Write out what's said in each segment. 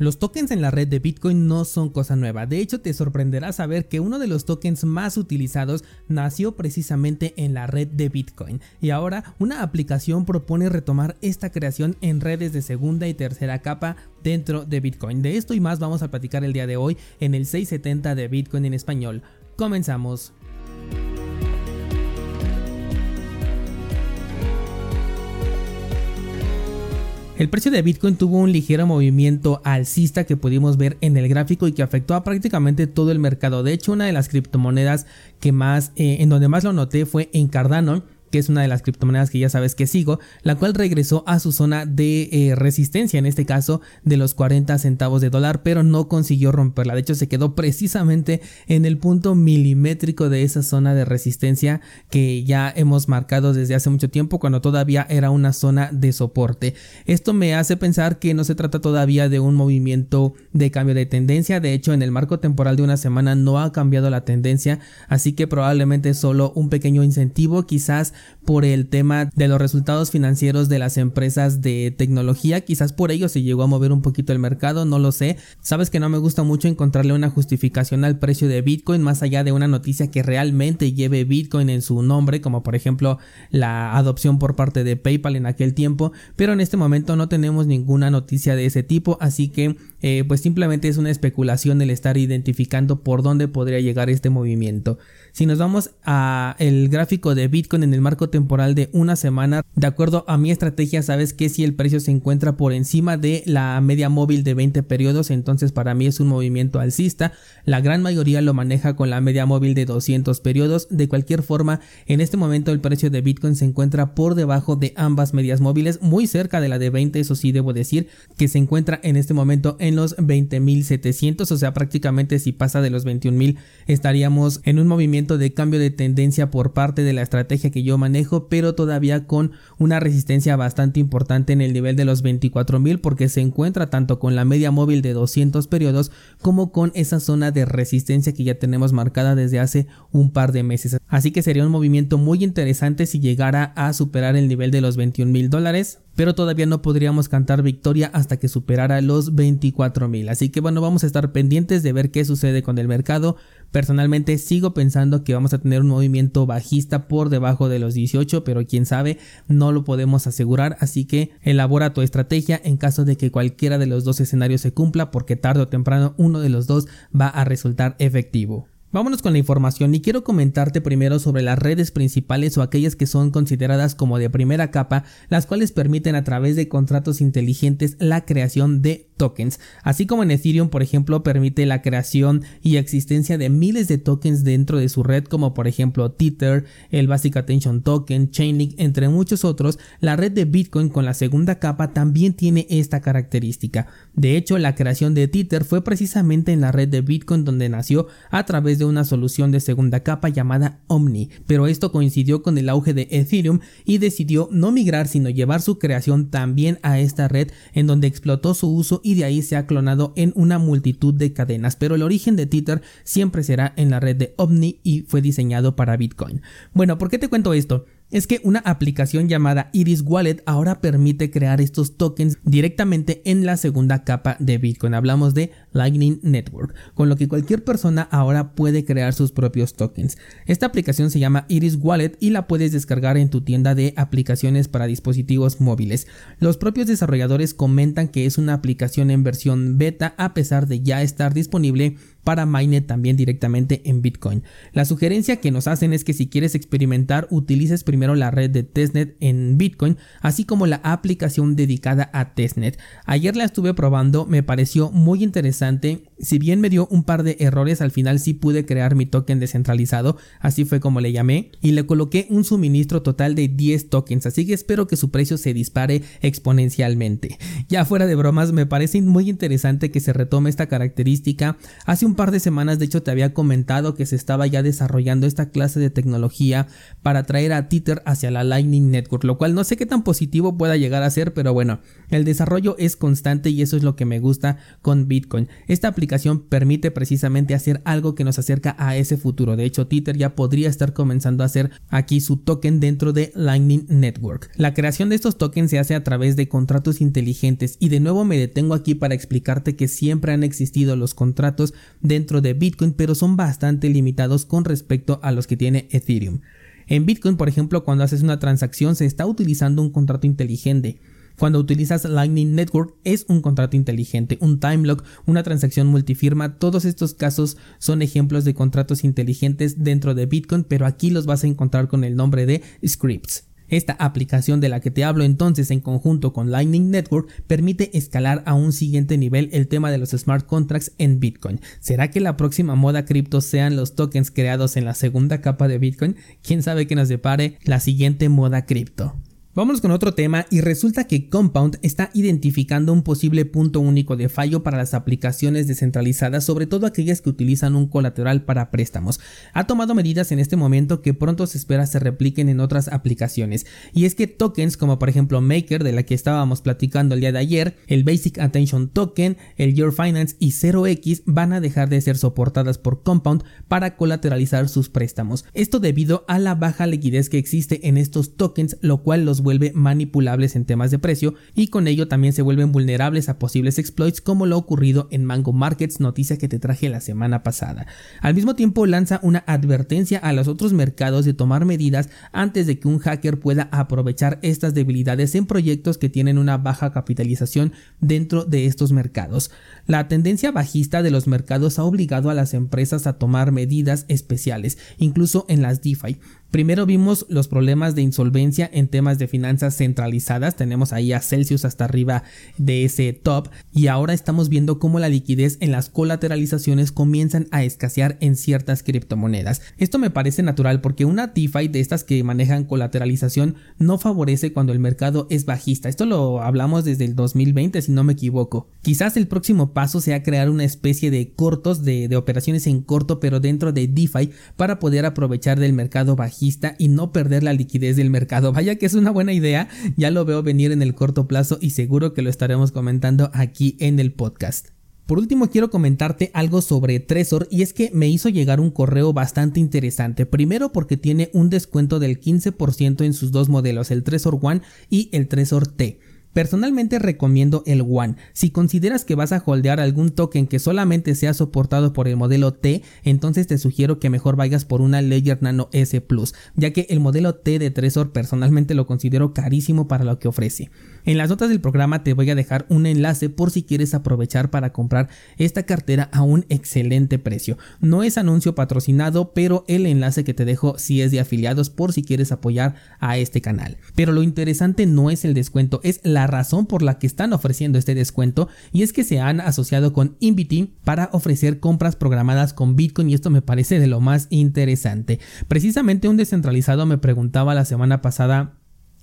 Los tokens en la red de Bitcoin no son cosa nueva, de hecho te sorprenderá saber que uno de los tokens más utilizados nació precisamente en la red de Bitcoin y ahora una aplicación propone retomar esta creación en redes de segunda y tercera capa dentro de Bitcoin. De esto y más vamos a platicar el día de hoy en el 670 de Bitcoin en español. Comenzamos. El precio de Bitcoin tuvo un ligero movimiento alcista que pudimos ver en el gráfico y que afectó a prácticamente todo el mercado. De hecho, una de las criptomonedas que más, eh, en donde más lo noté fue en Cardano que es una de las criptomonedas que ya sabes que sigo, la cual regresó a su zona de eh, resistencia, en este caso de los 40 centavos de dólar, pero no consiguió romperla. De hecho, se quedó precisamente en el punto milimétrico de esa zona de resistencia que ya hemos marcado desde hace mucho tiempo, cuando todavía era una zona de soporte. Esto me hace pensar que no se trata todavía de un movimiento de cambio de tendencia. De hecho, en el marco temporal de una semana no ha cambiado la tendencia, así que probablemente solo un pequeño incentivo, quizás por el tema de los resultados financieros de las empresas de tecnología. Quizás por ello se llegó a mover un poquito el mercado, no lo sé. Sabes que no me gusta mucho encontrarle una justificación al precio de Bitcoin más allá de una noticia que realmente lleve Bitcoin en su nombre, como por ejemplo la adopción por parte de PayPal en aquel tiempo. Pero en este momento no tenemos ninguna noticia de ese tipo, así que eh, pues simplemente es una especulación el estar identificando por dónde podría llegar este movimiento. Si nos vamos a el gráfico de Bitcoin en el marco temporal de una semana, de acuerdo a mi estrategia, sabes que si el precio se encuentra por encima de la media móvil de 20 periodos, entonces para mí es un movimiento alcista. La gran mayoría lo maneja con la media móvil de 200 periodos. De cualquier forma, en este momento el precio de Bitcoin se encuentra por debajo de ambas medias móviles, muy cerca de la de 20, eso sí debo decir, que se encuentra en este momento en los 20.700, o sea, prácticamente si pasa de los 21.000 estaríamos en un movimiento de cambio de tendencia por parte de la estrategia que yo manejo, pero todavía con una resistencia bastante importante en el nivel de los 24.000 porque se encuentra tanto con la media móvil de 200 periodos como con esa zona de resistencia que ya tenemos marcada desde hace un par de meses. Así que sería un movimiento muy interesante si llegara a superar el nivel de los 21 mil dólares pero todavía no podríamos cantar victoria hasta que superara los 24 mil. Así que bueno, vamos a estar pendientes de ver qué sucede con el mercado. Personalmente sigo pensando que vamos a tener un movimiento bajista por debajo de los 18, pero quién sabe, no lo podemos asegurar. Así que elabora tu estrategia en caso de que cualquiera de los dos escenarios se cumpla, porque tarde o temprano uno de los dos va a resultar efectivo. Vámonos con la información y quiero comentarte primero sobre las redes principales o aquellas que son consideradas como de primera capa, las cuales permiten a través de contratos inteligentes la creación de tokens, así como en Ethereum por ejemplo permite la creación y existencia de miles de tokens dentro de su red como por ejemplo Tether, el Basic Attention Token, Chainlink, entre muchos otros, la red de Bitcoin con la segunda capa también tiene esta característica. De hecho, la creación de Tether fue precisamente en la red de Bitcoin donde nació a través de una solución de segunda capa llamada Omni, pero esto coincidió con el auge de Ethereum y decidió no migrar sino llevar su creación también a esta red en donde explotó su uso y de ahí se ha clonado en una multitud de cadenas, pero el origen de Tether siempre será en la red de Omni y fue diseñado para Bitcoin. Bueno, ¿por qué te cuento esto? es que una aplicación llamada Iris Wallet ahora permite crear estos tokens directamente en la segunda capa de Bitcoin. Hablamos de Lightning Network, con lo que cualquier persona ahora puede crear sus propios tokens. Esta aplicación se llama Iris Wallet y la puedes descargar en tu tienda de aplicaciones para dispositivos móviles. Los propios desarrolladores comentan que es una aplicación en versión beta a pesar de ya estar disponible para Mainnet también directamente en Bitcoin. La sugerencia que nos hacen es que si quieres experimentar utilices primero la red de testnet en Bitcoin, así como la aplicación dedicada a testnet. Ayer la estuve probando, me pareció muy interesante, si bien me dio un par de errores, al final sí pude crear mi token descentralizado, así fue como le llamé, y le coloqué un suministro total de 10 tokens, así que espero que su precio se dispare exponencialmente. Ya fuera de bromas, me parece muy interesante que se retome esta característica. Hace un par de semanas de hecho te había comentado que se estaba ya desarrollando esta clase de tecnología para traer a Tether hacia la Lightning Network, lo cual no sé qué tan positivo pueda llegar a ser, pero bueno, el desarrollo es constante y eso es lo que me gusta con Bitcoin. Esta aplicación permite precisamente hacer algo que nos acerca a ese futuro. De hecho, Tether ya podría estar comenzando a hacer aquí su token dentro de Lightning Network. La creación de estos tokens se hace a través de contratos inteligentes y de nuevo me detengo aquí para explicarte que siempre han existido los contratos dentro de Bitcoin, pero son bastante limitados con respecto a los que tiene Ethereum. En Bitcoin, por ejemplo, cuando haces una transacción se está utilizando un contrato inteligente. Cuando utilizas Lightning Network es un contrato inteligente, un time lock, una transacción multifirma. Todos estos casos son ejemplos de contratos inteligentes dentro de Bitcoin, pero aquí los vas a encontrar con el nombre de scripts. Esta aplicación de la que te hablo entonces en conjunto con Lightning Network permite escalar a un siguiente nivel el tema de los smart contracts en Bitcoin. ¿Será que la próxima moda cripto sean los tokens creados en la segunda capa de Bitcoin? ¿Quién sabe que nos depare la siguiente moda cripto? Vámonos con otro tema y resulta que Compound está identificando un posible punto único de fallo para las aplicaciones descentralizadas, sobre todo aquellas que utilizan un colateral para préstamos. Ha tomado medidas en este momento que pronto se espera se repliquen en otras aplicaciones. Y es que tokens como por ejemplo Maker, de la que estábamos platicando el día de ayer, el Basic Attention Token, el Your Finance y 0x van a dejar de ser soportadas por Compound para colateralizar sus préstamos. Esto debido a la baja liquidez que existe en estos tokens, lo cual los vuelve manipulables en temas de precio y con ello también se vuelven vulnerables a posibles exploits como lo ocurrido en Mango Markets, noticia que te traje la semana pasada. Al mismo tiempo lanza una advertencia a los otros mercados de tomar medidas antes de que un hacker pueda aprovechar estas debilidades en proyectos que tienen una baja capitalización dentro de estos mercados. La tendencia bajista de los mercados ha obligado a las empresas a tomar medidas especiales, incluso en las DeFi. Primero vimos los problemas de insolvencia en temas de finanzas centralizadas, tenemos ahí a Celsius hasta arriba de ese top y ahora estamos viendo cómo la liquidez en las colateralizaciones comienzan a escasear en ciertas criptomonedas. Esto me parece natural porque una DeFi de estas que manejan colateralización no favorece cuando el mercado es bajista. Esto lo hablamos desde el 2020 si no me equivoco. Quizás el próximo paso sea crear una especie de cortos de, de operaciones en corto pero dentro de DeFi para poder aprovechar del mercado bajista y no perder la liquidez del mercado. Vaya que es una buena idea, ya lo veo venir en el corto plazo y seguro que lo estaremos comentando aquí en el podcast. Por último quiero comentarte algo sobre Trezor y es que me hizo llegar un correo bastante interesante. Primero porque tiene un descuento del 15% en sus dos modelos, el Trezor One y el Trezor T. Personalmente recomiendo el One. Si consideras que vas a holdear algún token que solamente sea soportado por el modelo T, entonces te sugiero que mejor vayas por una Ledger Nano S Plus, ya que el modelo T de Trezor personalmente lo considero carísimo para lo que ofrece. En las notas del programa te voy a dejar un enlace por si quieres aprovechar para comprar esta cartera a un excelente precio. No es anuncio patrocinado, pero el enlace que te dejo sí es de afiliados por si quieres apoyar a este canal. Pero lo interesante no es el descuento, es la razón por la que están ofreciendo este descuento y es que se han asociado con Invity para ofrecer compras programadas con Bitcoin y esto me parece de lo más interesante. Precisamente un descentralizado me preguntaba la semana pasada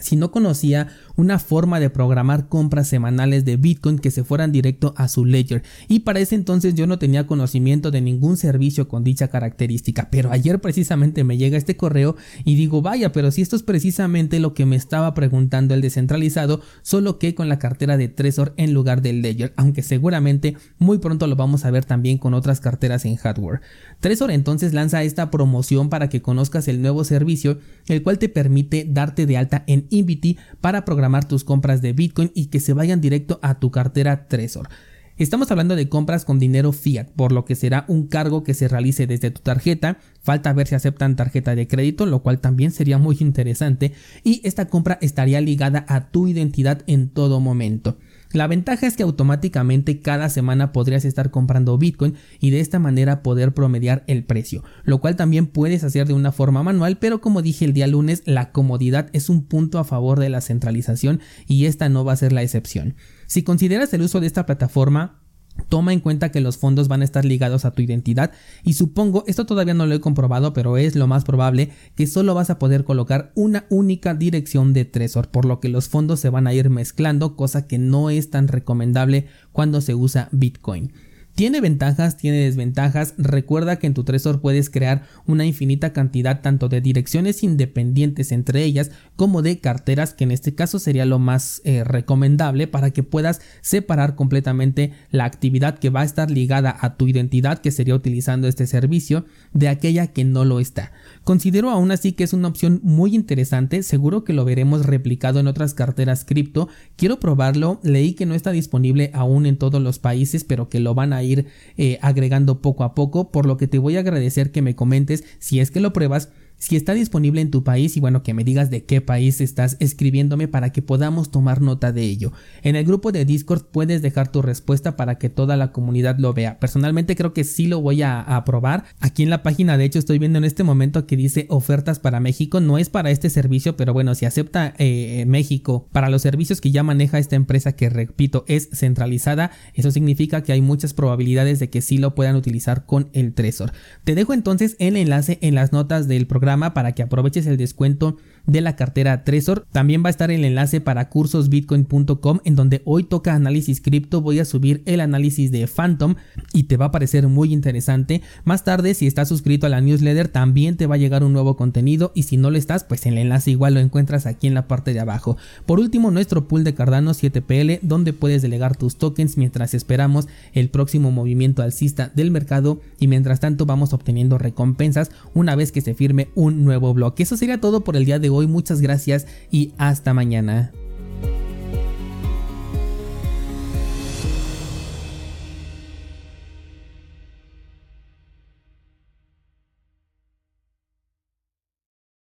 si no conocía una forma de programar compras semanales de Bitcoin que se fueran directo a su ledger. Y para ese entonces yo no tenía conocimiento de ningún servicio con dicha característica. Pero ayer precisamente me llega este correo y digo vaya pero si esto es precisamente lo que me estaba preguntando el descentralizado solo que con la cartera de Trezor en lugar del ledger aunque seguramente muy pronto lo vamos a ver también con otras carteras en hardware Trezor entonces lanza esta promoción para que conozcas el nuevo servicio el cual te permite darte de alta en Invity para programar tus compras de Bitcoin y que se vayan directo a tu cartera Trezor. Estamos hablando de compras con dinero fiat, por lo que será un cargo que se realice desde tu tarjeta. Falta ver si aceptan tarjeta de crédito, lo cual también sería muy interesante. Y esta compra estaría ligada a tu identidad en todo momento. La ventaja es que automáticamente cada semana podrías estar comprando Bitcoin y de esta manera poder promediar el precio, lo cual también puedes hacer de una forma manual, pero como dije el día lunes, la comodidad es un punto a favor de la centralización y esta no va a ser la excepción. Si consideras el uso de esta plataforma, Toma en cuenta que los fondos van a estar ligados a tu identidad y supongo, esto todavía no lo he comprobado, pero es lo más probable que solo vas a poder colocar una única dirección de Trezor, por lo que los fondos se van a ir mezclando, cosa que no es tan recomendable cuando se usa Bitcoin. Tiene ventajas, tiene desventajas. Recuerda que en tu Trezor puedes crear una infinita cantidad tanto de direcciones independientes entre ellas como de carteras, que en este caso sería lo más eh, recomendable para que puedas separar completamente la actividad que va a estar ligada a tu identidad, que sería utilizando este servicio, de aquella que no lo está. Considero aún así que es una opción muy interesante, seguro que lo veremos replicado en otras carteras cripto. Quiero probarlo, leí que no está disponible aún en todos los países, pero que lo van a ir eh, agregando poco a poco, por lo que te voy a agradecer que me comentes si es que lo pruebas si está disponible en tu país y bueno, que me digas de qué país estás escribiéndome para que podamos tomar nota de ello. En el grupo de Discord puedes dejar tu respuesta para que toda la comunidad lo vea. Personalmente creo que sí lo voy a, probar. Aquí en la página de hecho estoy viendo en este momento que dice ofertas para México. No es para este servicio, pero bueno, si acepta eh, México para los servicios que ya maneja esta empresa que repito es centralizada, eso significa que hay muchas probabilidades de que sí lo puedan utilizar con el Trezor. Te dejo entonces el enlace en las notas del programa para que aproveches el descuento de la cartera Trezor. También va a estar el enlace para cursosbitcoin.com en donde hoy toca análisis cripto. Voy a subir el análisis de Phantom y te va a parecer muy interesante. Más tarde, si estás suscrito a la newsletter, también te va a llegar un nuevo contenido y si no lo estás, pues el enlace igual lo encuentras aquí en la parte de abajo. Por último, nuestro pool de Cardano 7PL donde puedes delegar tus tokens mientras esperamos el próximo movimiento alcista del mercado y mientras tanto vamos obteniendo recompensas una vez que se firme un nuevo bloque. Eso sería todo por el día de hoy, muchas gracias y hasta mañana.